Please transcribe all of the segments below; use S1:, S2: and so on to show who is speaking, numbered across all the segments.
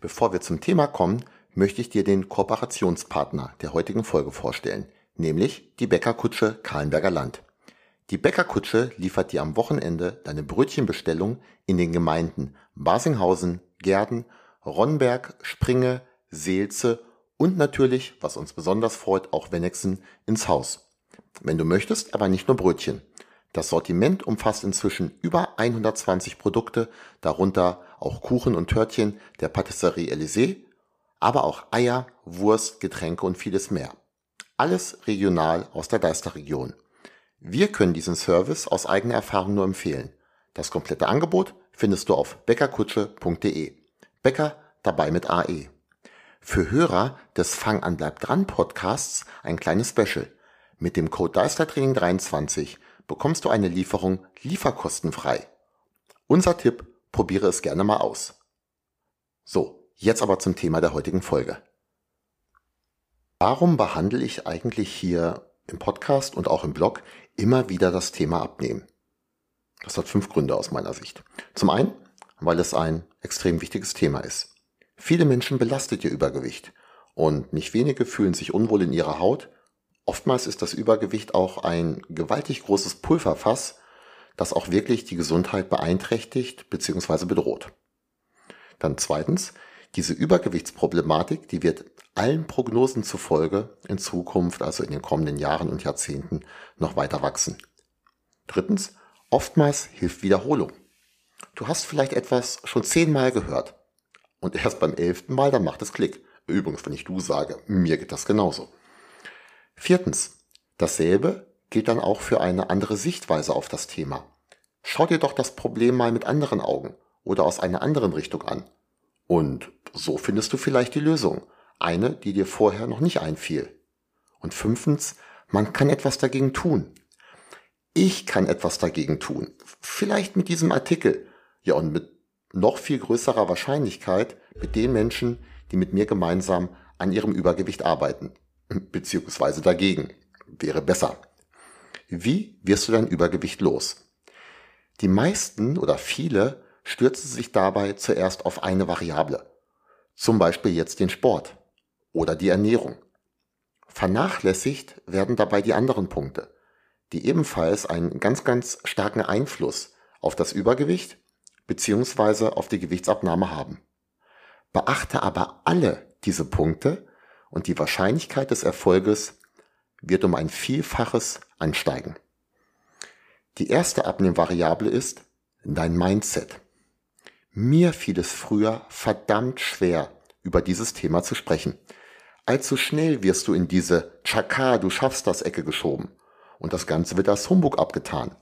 S1: Bevor wir zum Thema kommen, möchte ich dir den Kooperationspartner der heutigen Folge vorstellen, nämlich die Bäckerkutsche Kahlenberger Land. Die Bäckerkutsche liefert dir am Wochenende deine Brötchenbestellung in den Gemeinden Basinghausen, Gerden, Ronnberg, Springe, Seelze und natürlich, was uns besonders freut, auch Wennexen ins Haus. Wenn du möchtest, aber nicht nur Brötchen. Das Sortiment umfasst inzwischen über 120 Produkte, darunter auch Kuchen und Törtchen der Patisserie Elysée, aber auch Eier, Wurst, Getränke und vieles mehr. Alles regional aus der Deisterregion. Wir können diesen Service aus eigener Erfahrung nur empfehlen. Das komplette Angebot findest du auf bäckerkutsche.de. Bäcker dabei mit AE. Für Hörer des Fang an bleib dran Podcasts ein kleines Special. Mit dem Code Deistertraining 23 bekommst du eine Lieferung lieferkostenfrei. Unser Tipp, probiere es gerne mal aus. So, jetzt aber zum Thema der heutigen Folge. Warum behandle ich eigentlich hier im Podcast und auch im Blog immer wieder das Thema Abnehmen? Das hat fünf Gründe aus meiner Sicht. Zum einen, weil es ein extrem wichtiges Thema ist. Viele Menschen belastet ihr Übergewicht und nicht wenige fühlen sich unwohl in ihrer Haut Oftmals ist das Übergewicht auch ein gewaltig großes Pulverfass, das auch wirklich die Gesundheit beeinträchtigt bzw. bedroht. Dann zweitens, diese Übergewichtsproblematik, die wird allen Prognosen zufolge in Zukunft, also in den kommenden Jahren und Jahrzehnten, noch weiter wachsen. Drittens, oftmals hilft Wiederholung. Du hast vielleicht etwas schon zehnmal gehört und erst beim elften Mal, dann macht es Klick. Übrigens, wenn ich du sage, mir geht das genauso. Viertens. Dasselbe gilt dann auch für eine andere Sichtweise auf das Thema. Schau dir doch das Problem mal mit anderen Augen oder aus einer anderen Richtung an. Und so findest du vielleicht die Lösung. Eine, die dir vorher noch nicht einfiel. Und fünftens, man kann etwas dagegen tun. Ich kann etwas dagegen tun. Vielleicht mit diesem Artikel. Ja, und mit noch viel größerer Wahrscheinlichkeit mit den Menschen, die mit mir gemeinsam an ihrem Übergewicht arbeiten beziehungsweise dagegen. Wäre besser. Wie wirst du dein Übergewicht los? Die meisten oder viele stürzen sich dabei zuerst auf eine Variable. Zum Beispiel jetzt den Sport oder die Ernährung. Vernachlässigt werden dabei die anderen Punkte, die ebenfalls einen ganz, ganz starken Einfluss auf das Übergewicht beziehungsweise auf die Gewichtsabnahme haben. Beachte aber alle diese Punkte und die Wahrscheinlichkeit des Erfolges wird um ein Vielfaches ansteigen. Die erste Abnehmvariable ist dein Mindset. Mir fiel es früher verdammt schwer, über dieses Thema zu sprechen. Allzu schnell wirst du in diese Chaka, du schaffst das Ecke geschoben. Und das Ganze wird als Humbug abgetan.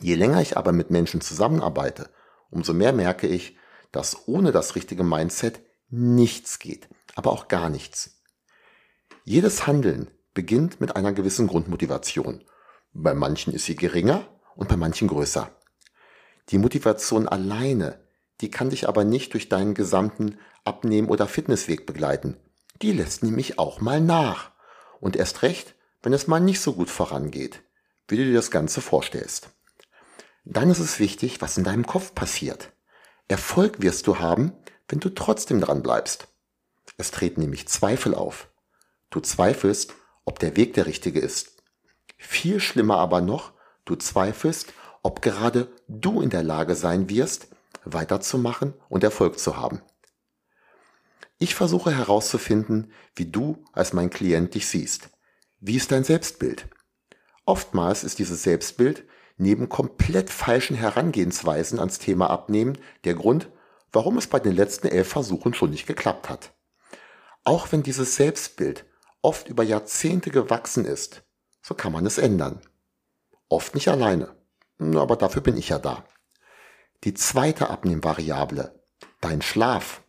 S1: Je länger ich aber mit Menschen zusammenarbeite, umso mehr merke ich, dass ohne das richtige Mindset nichts geht aber auch gar nichts. Jedes Handeln beginnt mit einer gewissen Grundmotivation. Bei manchen ist sie geringer und bei manchen größer. Die Motivation alleine, die kann dich aber nicht durch deinen gesamten Abnehmen- oder Fitnessweg begleiten. Die lässt nämlich auch mal nach. Und erst recht, wenn es mal nicht so gut vorangeht, wie du dir das Ganze vorstellst. Dann ist es wichtig, was in deinem Kopf passiert. Erfolg wirst du haben, wenn du trotzdem dran bleibst. Es treten nämlich Zweifel auf. Du zweifelst, ob der Weg der richtige ist. Viel schlimmer aber noch, du zweifelst, ob gerade du in der Lage sein wirst, weiterzumachen und Erfolg zu haben. Ich versuche herauszufinden, wie du als mein Klient dich siehst. Wie ist dein Selbstbild? Oftmals ist dieses Selbstbild neben komplett falschen Herangehensweisen ans Thema Abnehmen der Grund, warum es bei den letzten elf Versuchen schon nicht geklappt hat. Auch wenn dieses Selbstbild oft über Jahrzehnte gewachsen ist, so kann man es ändern. Oft nicht alleine, aber dafür bin ich ja da. die zweite Abnehmvariable, dein Schlaf.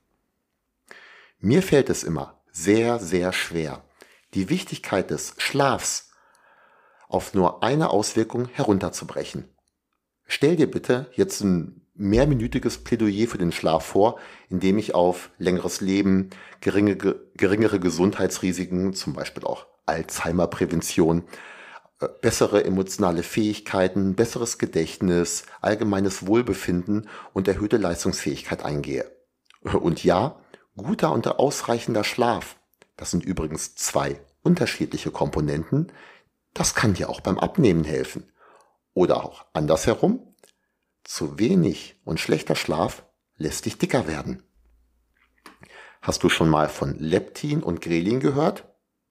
S1: Mir fällt es immer sehr, sehr schwer, die Wichtigkeit des Schlafs auf nur eine Auswirkung herunterzubrechen. Stell dir bitte jetzt ein mehrminütiges Plädoyer für den Schlaf vor, in dem ich auf längeres Leben, geringe, geringere Gesundheitsrisiken, zum Beispiel auch Alzheimer-Prävention, äh, bessere emotionale Fähigkeiten, besseres Gedächtnis, allgemeines Wohlbefinden und erhöhte Leistungsfähigkeit eingehe. Und ja, guter und ausreichender Schlaf, das sind übrigens zwei unterschiedliche Komponenten, das kann dir auch beim Abnehmen helfen. Oder auch andersherum, zu wenig und schlechter Schlaf lässt dich dicker werden. Hast du schon mal von Leptin und Grelin gehört?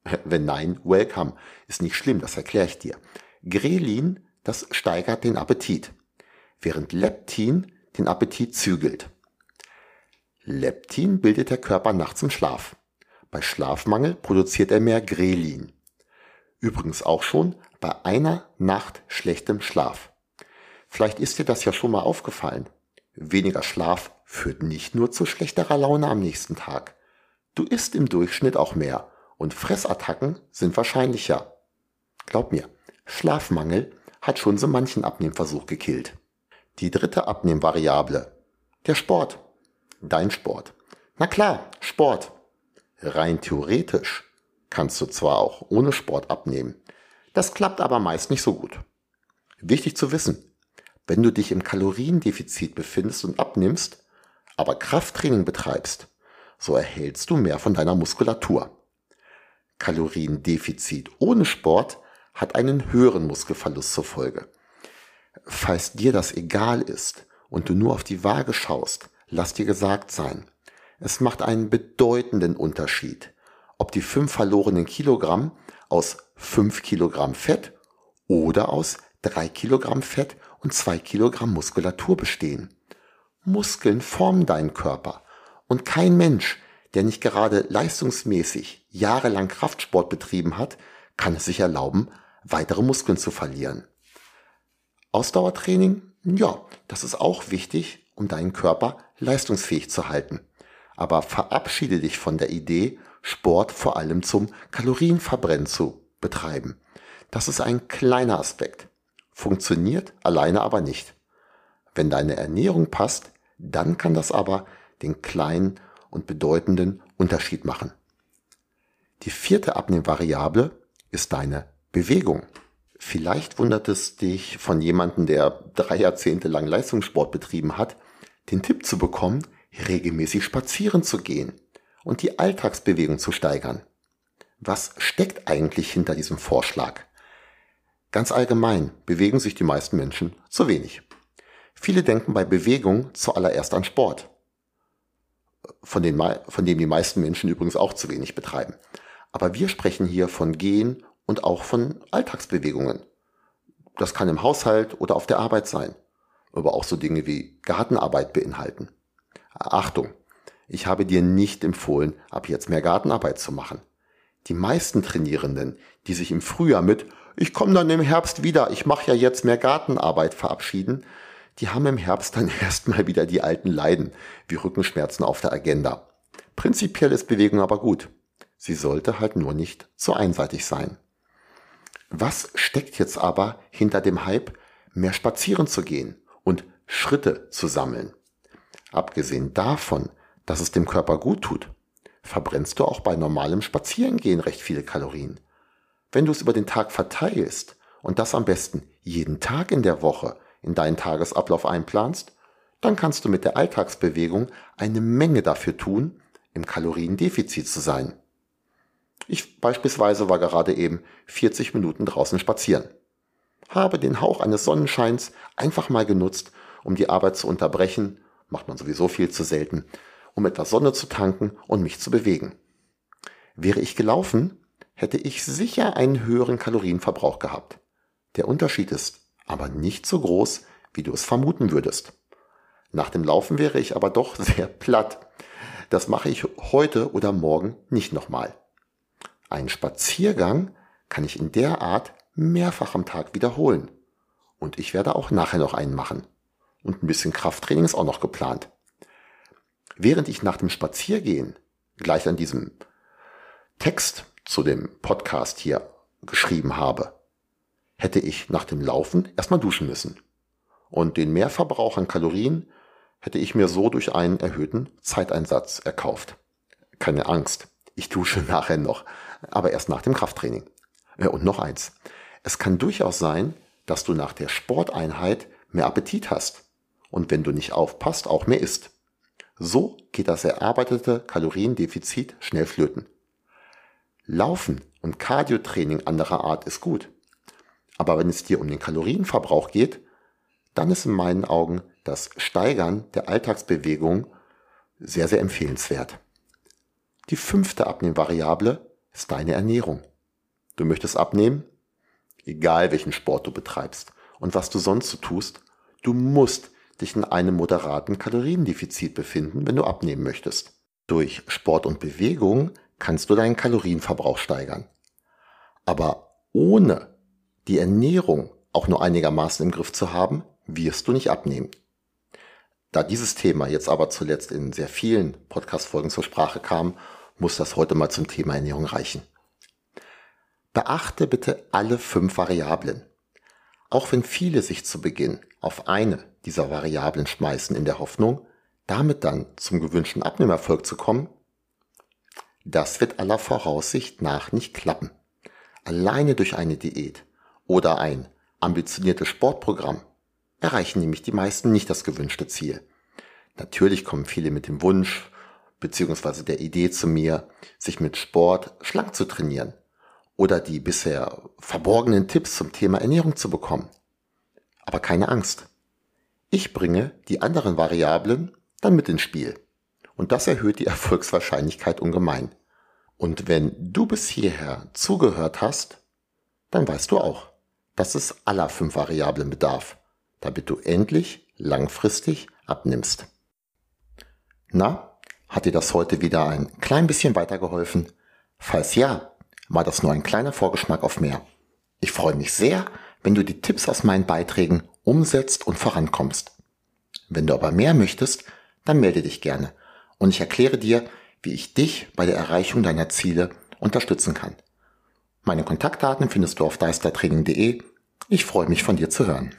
S1: Wenn nein, welcome. Ist nicht schlimm, das erkläre ich dir. Grelin, das steigert den Appetit, während Leptin den Appetit zügelt. Leptin bildet der Körper nachts im Schlaf. Bei Schlafmangel produziert er mehr Grelin. Übrigens auch schon bei einer Nacht schlechtem Schlaf. Vielleicht ist dir das ja schon mal aufgefallen. Weniger Schlaf führt nicht nur zu schlechterer Laune am nächsten Tag. Du isst im Durchschnitt auch mehr und Fressattacken sind wahrscheinlicher. Glaub mir, Schlafmangel hat schon so manchen Abnehmversuch gekillt. Die dritte Abnehmvariable. Der Sport. Dein Sport. Na klar, Sport. Rein theoretisch kannst du zwar auch ohne Sport abnehmen. Das klappt aber meist nicht so gut. Wichtig zu wissen, wenn du dich im Kaloriendefizit befindest und abnimmst, aber Krafttraining betreibst, so erhältst du mehr von deiner Muskulatur. Kaloriendefizit ohne Sport hat einen höheren Muskelverlust zur Folge. Falls dir das egal ist und du nur auf die Waage schaust, lass dir gesagt sein, es macht einen bedeutenden Unterschied, ob die fünf verlorenen Kilogramm aus fünf Kilogramm Fett oder aus drei Kilogramm Fett und zwei Kilogramm Muskulatur bestehen. Muskeln formen deinen Körper und kein Mensch, der nicht gerade leistungsmäßig jahrelang Kraftsport betrieben hat, kann es sich erlauben, weitere Muskeln zu verlieren. Ausdauertraining, ja, das ist auch wichtig, um deinen Körper leistungsfähig zu halten. Aber verabschiede dich von der Idee, Sport vor allem zum Kalorienverbrennen zu betreiben. Das ist ein kleiner Aspekt funktioniert alleine aber nicht. Wenn deine Ernährung passt, dann kann das aber den kleinen und bedeutenden Unterschied machen. Die vierte Abnehmvariable ist deine Bewegung. Vielleicht wundert es dich von jemandem, der drei Jahrzehnte lang Leistungssport betrieben hat, den Tipp zu bekommen, regelmäßig spazieren zu gehen und die Alltagsbewegung zu steigern. Was steckt eigentlich hinter diesem Vorschlag? Ganz allgemein bewegen sich die meisten Menschen zu wenig. Viele denken bei Bewegung zuallererst an Sport, von, den, von dem die meisten Menschen übrigens auch zu wenig betreiben. Aber wir sprechen hier von Gehen und auch von Alltagsbewegungen. Das kann im Haushalt oder auf der Arbeit sein, aber auch so Dinge wie Gartenarbeit beinhalten. Achtung, ich habe dir nicht empfohlen, ab jetzt mehr Gartenarbeit zu machen. Die meisten Trainierenden, die sich im Frühjahr mit ich komme dann im Herbst wieder, ich mache ja jetzt mehr Gartenarbeit verabschieden, die haben im Herbst dann erstmal wieder die alten Leiden, wie Rückenschmerzen auf der Agenda. Prinzipiell ist Bewegung aber gut. Sie sollte halt nur nicht zu einseitig sein. Was steckt jetzt aber hinter dem Hype, mehr spazieren zu gehen und Schritte zu sammeln? Abgesehen davon, dass es dem Körper gut tut, verbrennst du auch bei normalem Spazierengehen recht viele Kalorien. Wenn du es über den Tag verteilst und das am besten jeden Tag in der Woche in deinen Tagesablauf einplanst, dann kannst du mit der Alltagsbewegung eine Menge dafür tun, im Kaloriendefizit zu sein. Ich beispielsweise war gerade eben 40 Minuten draußen spazieren. Habe den Hauch eines Sonnenscheins einfach mal genutzt, um die Arbeit zu unterbrechen, macht man sowieso viel zu selten, um etwas Sonne zu tanken und mich zu bewegen. Wäre ich gelaufen, hätte ich sicher einen höheren Kalorienverbrauch gehabt. Der Unterschied ist aber nicht so groß, wie du es vermuten würdest. Nach dem Laufen wäre ich aber doch sehr platt. Das mache ich heute oder morgen nicht nochmal. Einen Spaziergang kann ich in der Art mehrfach am Tag wiederholen. Und ich werde auch nachher noch einen machen. Und ein bisschen Krafttraining ist auch noch geplant. Während ich nach dem Spaziergehen gleich an diesem Text zu dem Podcast hier geschrieben habe, hätte ich nach dem Laufen erstmal duschen müssen. Und den Mehrverbrauch an Kalorien hätte ich mir so durch einen erhöhten Zeiteinsatz erkauft. Keine Angst, ich dusche nachher noch, aber erst nach dem Krafttraining. Und noch eins. Es kann durchaus sein, dass du nach der Sporteinheit mehr Appetit hast und wenn du nicht aufpasst, auch mehr isst. So geht das erarbeitete Kaloriendefizit schnell flöten. Laufen und Cardiotraining anderer Art ist gut. Aber wenn es dir um den Kalorienverbrauch geht, dann ist in meinen Augen das Steigern der Alltagsbewegung sehr, sehr empfehlenswert. Die fünfte Abnehmvariable ist deine Ernährung. Du möchtest abnehmen? Egal welchen Sport du betreibst und was du sonst so tust, du musst dich in einem moderaten Kaloriendefizit befinden, wenn du abnehmen möchtest. Durch Sport und Bewegung kannst du deinen Kalorienverbrauch steigern. Aber ohne die Ernährung auch nur einigermaßen im Griff zu haben, wirst du nicht abnehmen. Da dieses Thema jetzt aber zuletzt in sehr vielen Podcast-Folgen zur Sprache kam, muss das heute mal zum Thema Ernährung reichen. Beachte bitte alle fünf Variablen. Auch wenn viele sich zu Beginn auf eine dieser Variablen schmeißen in der Hoffnung, damit dann zum gewünschten Abnehmerfolg zu kommen, das wird aller Voraussicht nach nicht klappen. Alleine durch eine Diät oder ein ambitioniertes Sportprogramm erreichen nämlich die meisten nicht das gewünschte Ziel. Natürlich kommen viele mit dem Wunsch bzw. der Idee zu mir, sich mit Sport schlank zu trainieren oder die bisher verborgenen Tipps zum Thema Ernährung zu bekommen. Aber keine Angst. Ich bringe die anderen Variablen dann mit ins Spiel. Und das erhöht die Erfolgswahrscheinlichkeit ungemein. Und wenn du bis hierher zugehört hast, dann weißt du auch, dass es aller fünf Variablen bedarf, damit du endlich langfristig abnimmst. Na, hat dir das heute wieder ein klein bisschen weitergeholfen? Falls ja, war das nur ein kleiner Vorgeschmack auf mehr. Ich freue mich sehr, wenn du die Tipps aus meinen Beiträgen umsetzt und vorankommst. Wenn du aber mehr möchtest, dann melde dich gerne und ich erkläre dir, wie ich dich bei der Erreichung deiner Ziele unterstützen kann. Meine Kontaktdaten findest du auf deistertraining.de. Ich freue mich von dir zu hören.